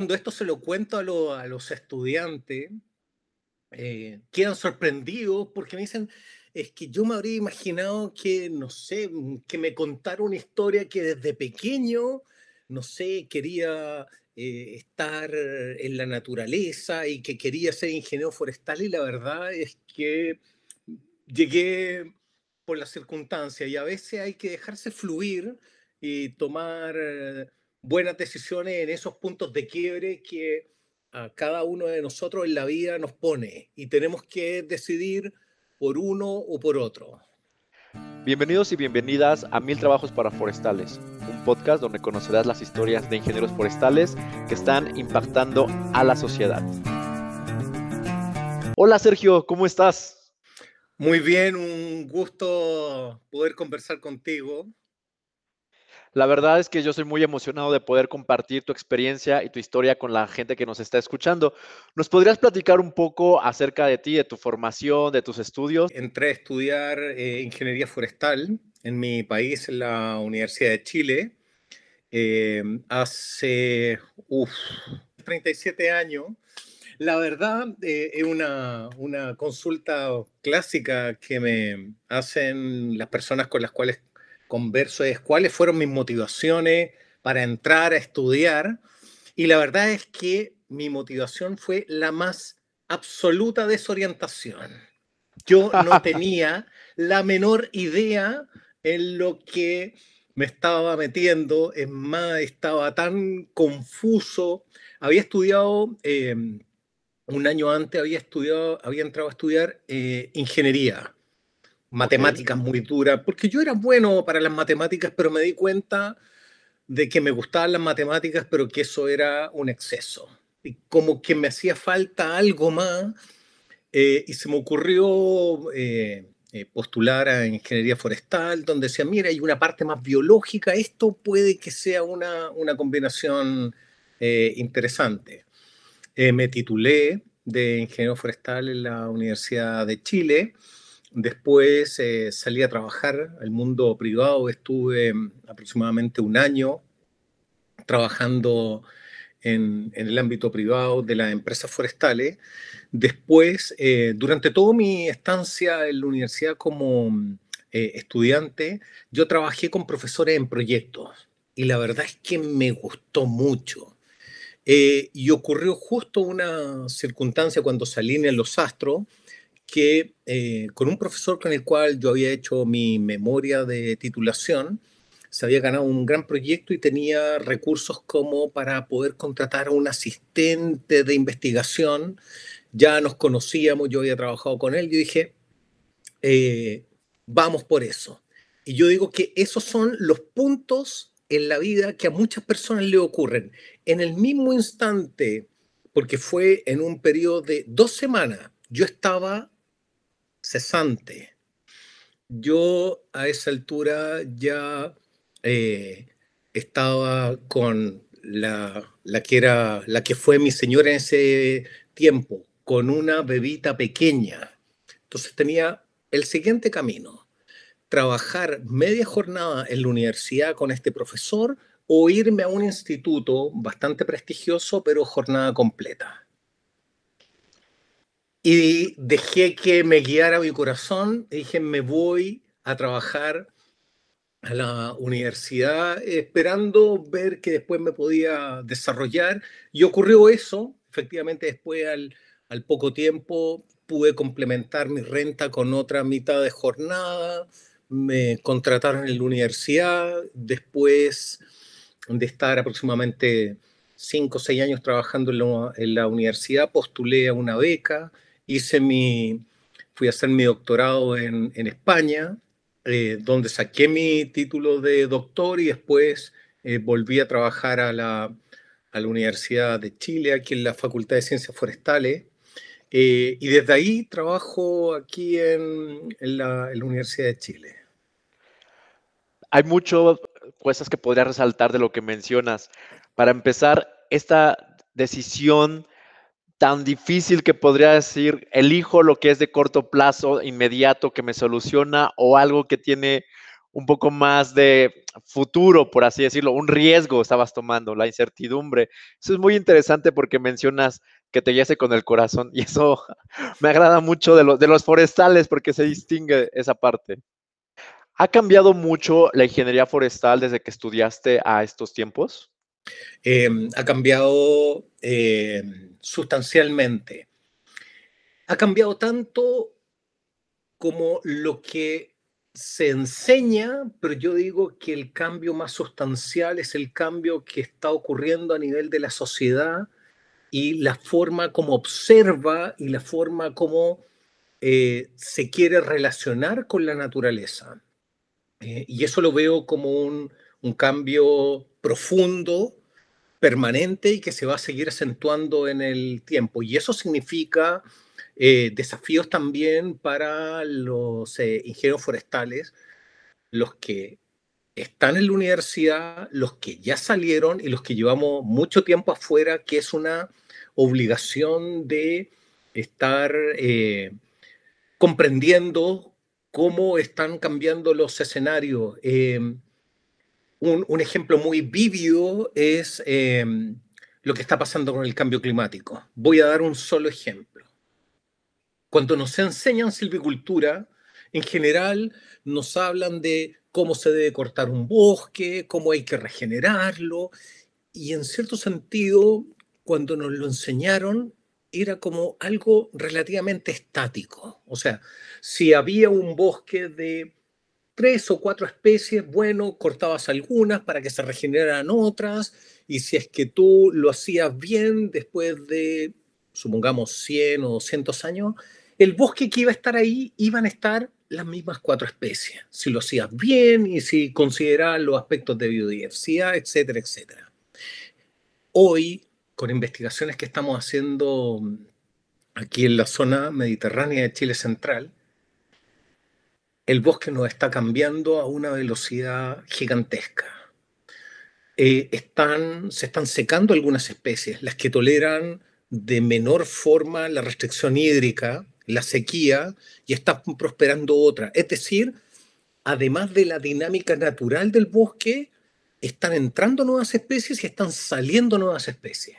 cuando esto se lo cuento a, los estudiantes, eh, quedan sorprendidos porque me dicen, es que yo me habría imaginado que, no sé, que me contara una historia que desde pequeño, no sé, quería eh, estar en la naturaleza y que quería ser ingeniero forestal y la verdad es que llegué por las circunstancias y a veces hay que dejarse fluir y tomar buenas decisiones en esos puntos de quiebre que a cada uno de nosotros en la vida nos pone y tenemos que decidir por uno o por otro. Bienvenidos y bienvenidas a Mil Trabajos para Forestales, un podcast donde conocerás las historias de ingenieros forestales que están impactando a la sociedad. Hola Sergio, ¿cómo estás? Muy bien, un gusto poder conversar contigo. La verdad es que yo soy muy emocionado de poder compartir tu experiencia y tu historia con la gente que nos está escuchando. ¿Nos podrías platicar un poco acerca de ti, de tu formación, de tus estudios? Entré a estudiar eh, ingeniería forestal en mi país, en la Universidad de Chile, eh, hace 37 años. La verdad eh, es una, una consulta clásica que me hacen las personas con las cuales converso es cuáles fueron mis motivaciones para entrar a estudiar. Y la verdad es que mi motivación fue la más absoluta desorientación. Yo no tenía la menor idea en lo que me estaba metiendo, es más, estaba tan confuso. Había estudiado, em, un año antes había estudiado, había entrado a estudiar eh, ingeniería matemáticas muy duras, porque yo era bueno para las matemáticas, pero me di cuenta de que me gustaban las matemáticas, pero que eso era un exceso. Y como que me hacía falta algo más, eh, y se me ocurrió eh, eh, postular a ingeniería forestal, donde decía, mira, hay una parte más biológica, esto puede que sea una, una combinación interesante. me titulé de ingeniero forestal en la Universidad de Chile Después eh, salí a trabajar al mundo privado, estuve mm, aproximadamente un año trabajando en, el ámbito privado de las empresas forestales. Después, eh, durante toda mi estancia en la universidad como mm, eh, estudiante, yo trabajé con profesores en proyectos y la verdad es que me gustó mucho. y ocurrió justo una circunstancia cuando salí en Los Astros, que eh, con un profesor con el cual yo había hecho mi memoria de titulación, se había ganado un gran proyecto y tenía recursos como para poder contratar a un asistente de investigación. Ya nos conocíamos, yo había trabajado con él, yo dije, eh, vamos por eso. Y yo digo que esos son los puntos en la vida que a muchas personas le ocurren. En el mismo instante, porque fue en un periodo de dos semanas, yo estaba cesante. Yo a esa altura ya eh, estaba con la, la, que era, la que fue mi señora en ese tiempo, con una bebita pequeña. Entonces tenía el siguiente camino, trabajar media jornada en la universidad con este profesor o irme a un instituto bastante prestigioso, pero jornada completa y dejé que me guiara mi corazón. Dije, me voy a trabajar a la universidad esperando ver que después me podía desarrollar. Y ocurrió eso. Efectivamente, después al, al poco tiempo pude complementar mi renta con otra mitad de jornada. Me contrataron en la universidad. Después de estar aproximadamente cinco o seis años trabajando en en la universidad, postulé a una beca hice mi, fui a hacer mi doctorado en, en España, eh, donde saqué mi título de doctor y después eh, volví a trabajar a la, a la, Universidad de Chile, aquí en la Facultad de Ciencias Forestales. Eh, y desde ahí trabajo aquí en, en, la, en, la, Universidad de Chile. Hay muchas cosas que podría resaltar de lo que mencionas. Para empezar, esta decisión tan difícil que podría decir, elijo lo que es de corto plazo, inmediato, que me soluciona, o algo que tiene un poco más de futuro, por así decirlo, un riesgo estabas tomando, la incertidumbre. Eso es muy interesante porque mencionas que te guíase con el corazón y eso me agrada mucho de, de los forestales porque se distingue esa parte. ¿Ha cambiado mucho la ingeniería forestal desde que estudiaste a estos tiempos? Em, ha cambiado em, sustancialmente. Ha cambiado tanto como lo que se enseña, pero yo digo que el cambio más sustancial es el cambio que está ocurriendo a nivel de la sociedad y la forma como observa y la forma como eh, se quiere relacionar con la naturaleza. Eh, y eso lo veo como un, cambio profundo, permanente y que se va a seguir acentuando en el tiempo. Y eso significa eh, desafíos también para los eh, ingenieros forestales, los que están en la universidad, los que ya salieron y los que llevamos mucho tiempo afuera, que es una obligación de estar comprendiendo cómo están cambiando los escenarios. Em, un, ejemplo muy vívido es em, lo que está pasando con el cambio climático. Voy a dar un solo ejemplo. Cuando nos enseñan silvicultura, en general nos hablan de cómo se debe cortar un bosque, cómo hay que regenerarlo, y en cierto sentido, cuando nos lo enseñaron, era como algo relativamente estático. O sea, si había un bosque de tres o cuatro especies, bueno, cortabas algunas para que se regeneraran otras, y si es que tú lo hacías bien después de, supongamos, 100 o 200 años, el bosque que iba a estar ahí iban a estar las mismas cuatro especies, si lo hacías bien y si considerabas los aspectos de biodiversidad, etcétera, etcétera. Hoy con investigaciones que estamos haciendo aquí en la zona mediterránea de Chile Central, el bosque nos está cambiando a una velocidad gigantesca. Eh, están, se están secando algunas especies, las que toleran de menor forma la restricción hídrica, la sequía, y están prosperando otras. Es decir, además de la dinámica natural del bosque, están entrando nuevas especies y están saliendo nuevas especies.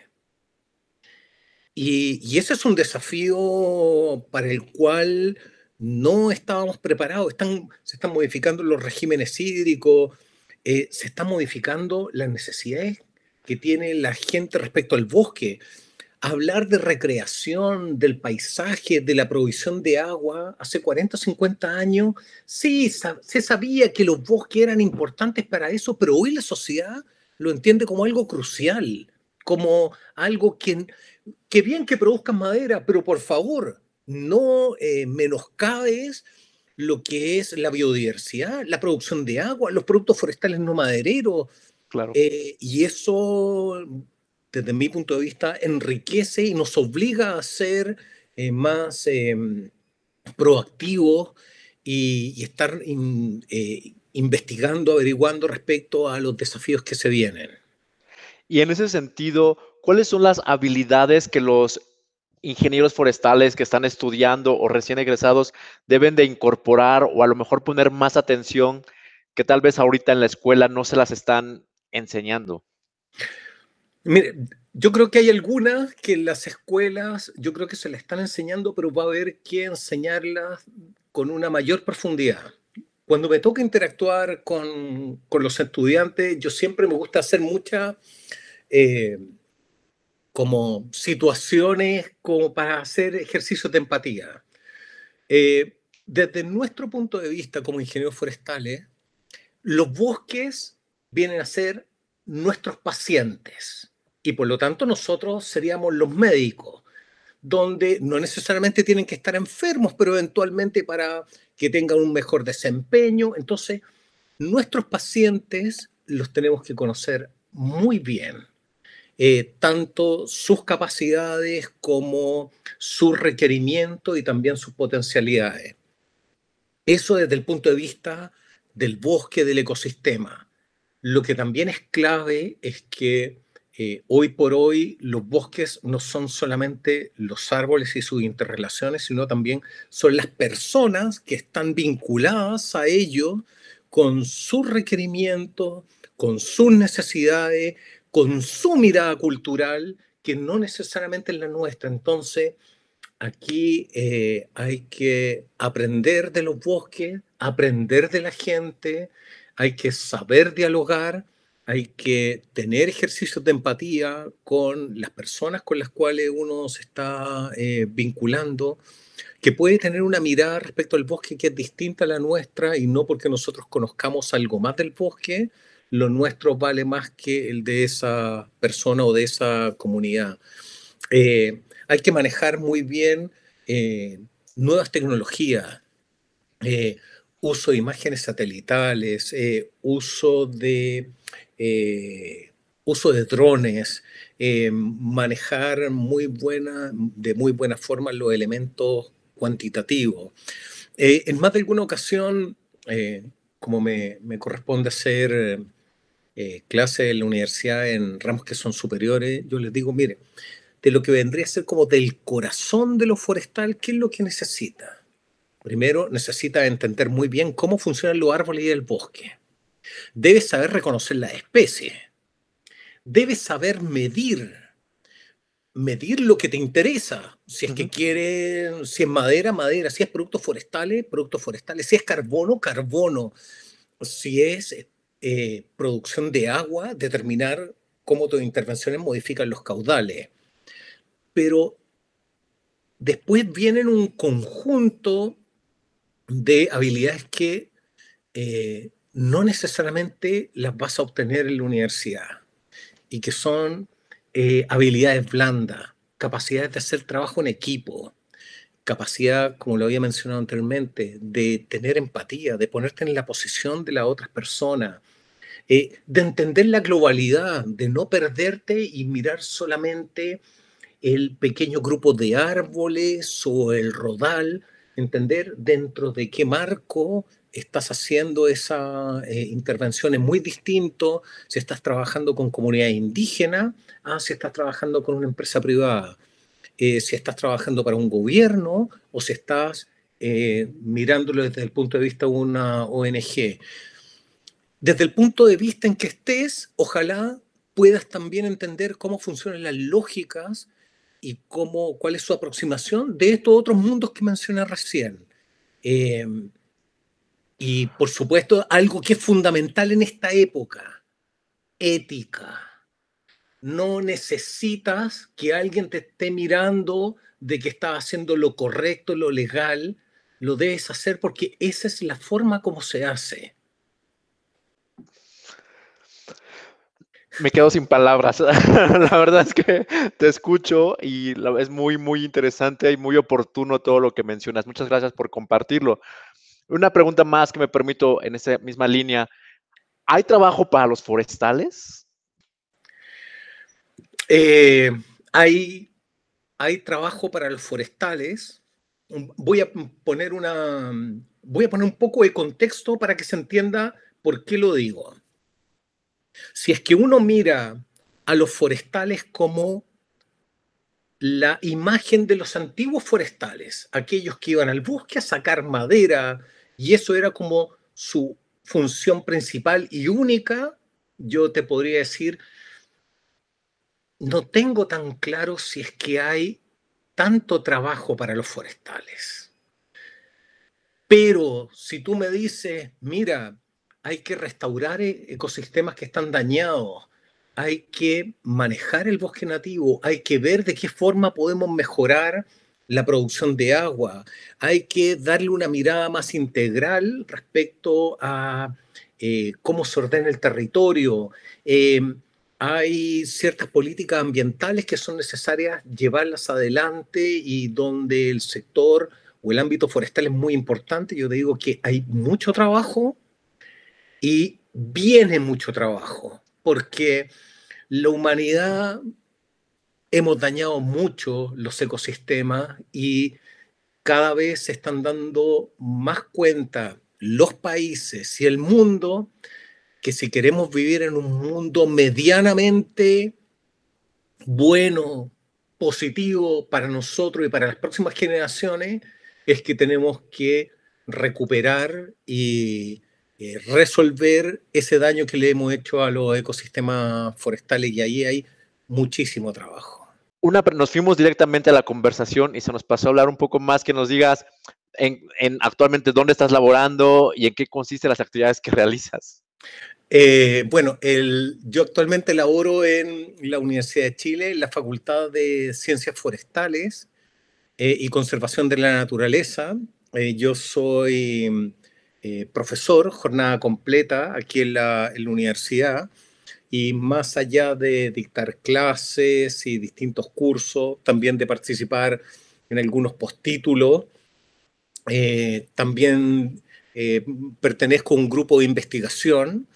Y, ese es un desafío para el cual no estábamos preparados. Están, se están modificando los regímenes hídricos, eh, se están modificando las necesidades que tiene la gente respecto al bosque. Hablar de recreación, del paisaje, de la provisión de agua, hace 40 o 50 años, sí, se sabía que los bosques eran importantes para eso, pero hoy la sociedad lo entiende como algo crucial, como algo que Qué bien que produzcan madera, pero por favor, no eh, menoscabes lo que es la biodiversidad, la producción de agua, los productos forestales no madereros. Claro. Eh, y eso, desde mi punto de vista, enriquece y nos obliga a ser eh, más proactivos y, estar investigando, averiguando respecto a los desafíos que se vienen. Y en ese sentido, ¿cuáles son las habilidades que los ingenieros forestales que están estudiando o recién egresados deben de incorporar o a lo mejor poner más atención que tal vez ahorita en la escuela no se las están enseñando? Mire, yo creo que hay algunas que en las escuelas, yo creo que se las están enseñando, pero va a haber que enseñarlas con una mayor profundidad. Cuando me toca interactuar con, con los estudiantes, yo siempre me gusta hacer mucha eh, como situaciones como para hacer ejercicios de empatía. Eh, desde nuestro punto de vista como ingenieros forestales, los bosques vienen a ser nuestros pacientes y por lo tanto nosotros seríamos los médicos, donde no necesariamente tienen que estar enfermos, pero eventualmente para que tengan un mejor desempeño. Entonces, nuestros pacientes los tenemos que conocer muy bien eh, tanto sus capacidades como sus requerimientos y también sus potencialidades. Eso desde el punto de vista del bosque, del ecosistema. Lo que también es clave es que eh, hoy por hoy los bosques no son solamente los árboles y sus interrelaciones, sino también son las personas que están vinculadas a ellos con sus requerimientos, con sus necesidades, con su mirada cultural, que no necesariamente es la nuestra. Entonces, aquí eh, hay que aprender de los bosques, aprender de la gente, hay que saber dialogar, hay que tener ejercicios de empatía con las personas con las cuales uno se está eh, vinculando, que puede tener una mirada respecto al bosque que es distinta a la nuestra y no porque nosotros conozcamos algo más del bosque, lo nuestro vale más que el de esa persona o de esa comunidad. Eh, hay que manejar muy bien eh, nuevas tecnologías, eh, uso de imágenes satelitales, uso de uso de drones, manejar muy buena, de muy buena forma los elementos cuantitativo. Eh, en más de alguna ocasión, como me, corresponde hacer eh, clase en la universidad en ramos que son superiores, yo les digo, mire, de lo que vendría a ser como del corazón de lo forestal, ¿qué es lo que necesita? Primero, necesita entender muy bien cómo funcionan los árboles y el bosque. Debe saber reconocer la especie. Debe saber medir medir lo que te interesa. Si es que quieres, si es madera, madera. Si es productos forestales, productos forestales. Si es carbono, carbono. Si es eh, producción de agua, determinar cómo tus intervenciones modifican los caudales. Pero después vienen un conjunto de habilidades que eh, no necesariamente las vas a obtener en la universidad y que son eh, habilidades blandas, capacidades de hacer trabajo en equipo, capacidad, como lo había mencionado anteriormente, de tener empatía, de ponerte en la posición de la otra persona, eh, de entender la globalidad, de no perderte y mirar solamente el pequeño grupo de árboles o el rodal, entender dentro de qué marco estás haciendo esa eh, intervención. Es muy distinto si estás trabajando con comunidad indígena a si estás trabajando con una empresa privada, eh, si estás trabajando para un gobierno o si estás eh, mirándolo desde el punto de vista de una ONG. Desde el punto de vista en que estés, ojalá puedas también entender cómo funcionan las lógicas y cómo, cuál es su aproximación de estos otros mundos que mencioné recién. Y por supuesto, algo que es fundamental en esta época, ética. No necesitas que alguien te esté mirando de que estás haciendo lo correcto, lo legal. Lo debes hacer porque esa es la forma como se hace. Me quedo sin palabras. la verdad es que te escucho y es muy, muy interesante y muy oportuno todo lo que mencionas. Muchas gracias por compartirlo. Una pregunta más que me permito en esa misma línea. ¿Hay trabajo para los forestales? Eh, hay, hay trabajo para los forestales. Voy a poner una. Voy a poner un poco de contexto para que se entienda por qué lo digo. Si es que uno mira a los forestales como la imagen de los antiguos forestales, aquellos que iban al bosque a sacar madera, y eso era como su función principal y única, yo te podría decir, no tengo tan claro si es que hay tanto trabajo para los forestales. Pero si tú me dices, mira, hay que restaurar e-, ecosistemas que están dañados, hay que manejar el bosque nativo, hay que ver de qué forma podemos mejorar la producción de agua. Hay que darle una mirada más integral respecto a eh, cómo se ordena el territorio. Em, hay ciertas políticas ambientales que son necesarias llevarlas adelante y donde el sector o el ámbito forestal es muy importante. Yo digo que hay mucho trabajo y viene mucho trabajo, porque la humanidad hemos dañado mucho los ecosistemas y cada vez se están dando más cuenta los países y el mundo que si queremos vivir en un mundo medianamente bueno, positivo para nosotros y para las próximas generaciones, es que tenemos que recuperar y, resolver ese daño que le hemos hecho a los ecosistemas forestales y ahí hay muchísimo trabajo. Una, nos fuimos directamente a la conversación y se nos pasó a hablar un poco más, que nos digas en, actualmente dónde estás laborando y en qué consisten las actividades que realizas. Eh, bueno, yo actualmente laboro en la Universidad de Chile, en la Facultad de Ciencias Forestales eh, y Conservación de la Naturaleza. Eh, yo soy profesor, jornada completa aquí en la, en la, universidad y más allá de dictar clases y distintos cursos, también de participar en algunos postítulos, también pertenezco a un grupo de investigación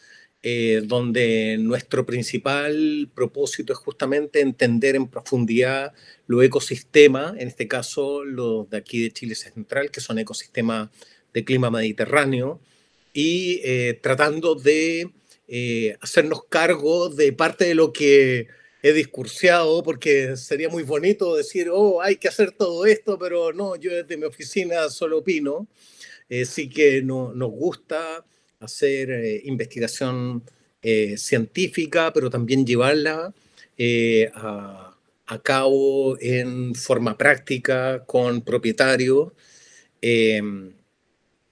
eh, donde nuestro principal propósito es justamente entender en profundidad los ecosistemas, en este caso los de aquí de Chile Central, que son ecosistemas de clima mediterráneo, y eh, tratando de eh, hacernos cargo de parte de lo que he discursiado, porque sería muy bonito decir, oh, hay que hacer todo esto, pero no, yo desde mi oficina solo opino. Sí que no, nos gusta hacer eh, investigación eh, científica, pero también llevarla eh, a, cabo en forma práctica con propietarios.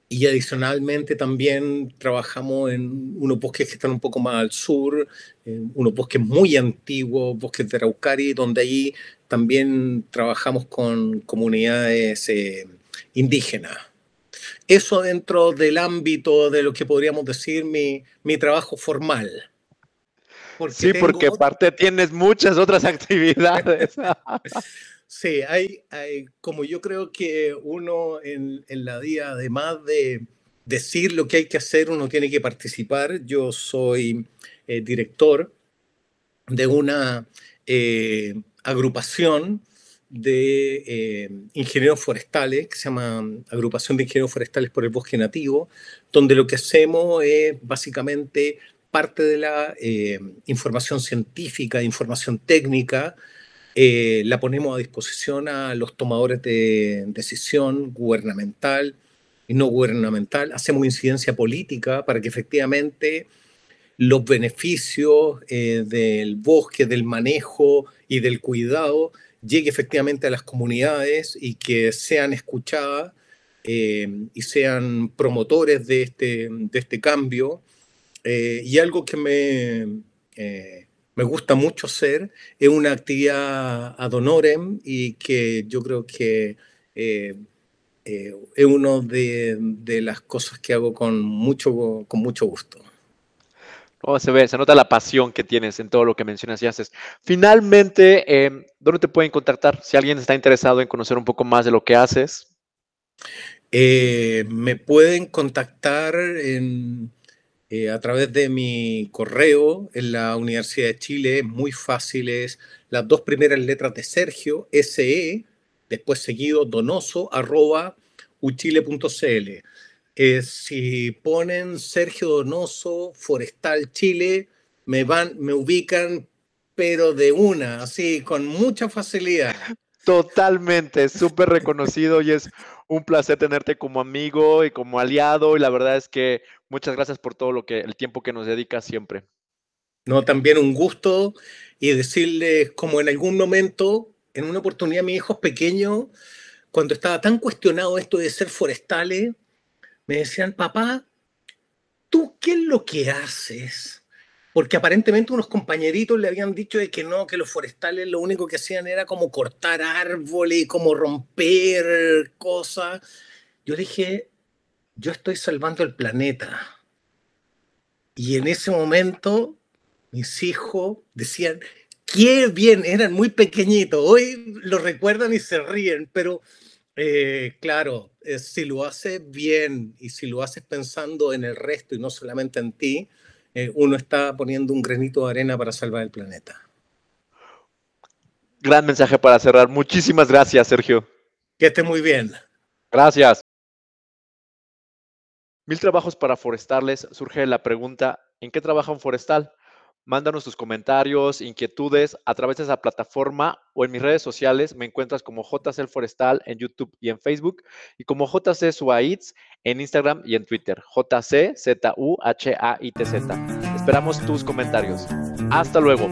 Y adicionalmente también trabajamos en unos bosques que están un poco más al sur, unos bosques muy antiguos, bosques de Araucari, donde ahí también trabajamos con comunidades indígenas eso dentro del ámbito de lo que podríamos decir mi, mi trabajo formal. sí, porque aparte tienes muchas otras actividades. sí, hay, hay, como yo creo que uno en, en, la día, además de decir lo que hay que hacer, uno tiene que participar. Yo soy eh, director de una eh, agrupación de eh, ingenieros forestales, que se llama Agrupación de Ingenieros Forestales por el Bosque Nativo, donde lo que hacemos es básicamente parte de la eh, información científica, información técnica, eh, la ponemos a disposición a los tomadores de decisión gubernamental y no gubernamental. Hacemos incidencia política para que efectivamente los beneficios del bosque, del manejo y del cuidado llegue efectivamente a las comunidades y que sean escuchadas eh, y sean promotores de este, de este cambio. Eh, y algo que me, eh, me gusta mucho hacer es una actividad ad honorem y que yo creo que es una de, de, las cosas que hago con mucho, con mucho gusto. Oh, se ve, se nota la pasión que tienes en todo lo que mencionas y haces. Finalmente, eh, ¿dónde te pueden contactar? Si alguien está interesado en conocer un poco más de lo que haces. Eh, me pueden contactar eh, a través de mi correo en la Universidad de Chile. Muy fáciles. Las dos primeras letras de Sergio, SE, después seguido donoso, arroba uchile.cl. Eh, si ponen Sergio Donoso, Forestal Chile, me van, me ubican, pero de una, así, con mucha facilidad. Totalmente, súper reconocido y es un placer tenerte como amigo y como aliado y la verdad es que muchas gracias por todo lo que el tiempo que nos dedicas siempre. No, también un gusto y decirles como en algún momento, en una oportunidad mi hijo pequeño, cuando estaba tan cuestionado esto de ser forestales, me decían, papá, ¿tú qué es lo que haces? Porque aparentemente unos compañeritos le habían dicho de que no, que los forestales lo único que hacían era como cortar árboles como romper cosas. Yo dije, yo estoy salvando el planeta. Y en ese momento mis hijos decían, qué bien, eran muy pequeñitos. Hoy lo recuerdan y se ríen, pero eh, claro, eh, si lo haces bien y si lo haces pensando en el resto y no solamente en ti, eh, uno está poniendo un granito de arena para salvar el planeta. Gran mensaje para cerrar. Muchísimas gracias, Sergio. Que esté muy bien. Gracias. Mil trabajos para forestarles. Surge la pregunta, ¿en qué trabaja un forestal? Mándanos tus comentarios, inquietudes a través de esa plataforma o en mis redes sociales. Me encuentras como JC Forestal en YouTube y en Facebook y como JC Suaitz en Instagram y en Twitter. JC Z U H A I T Z. Esperamos tus comentarios. Hasta luego.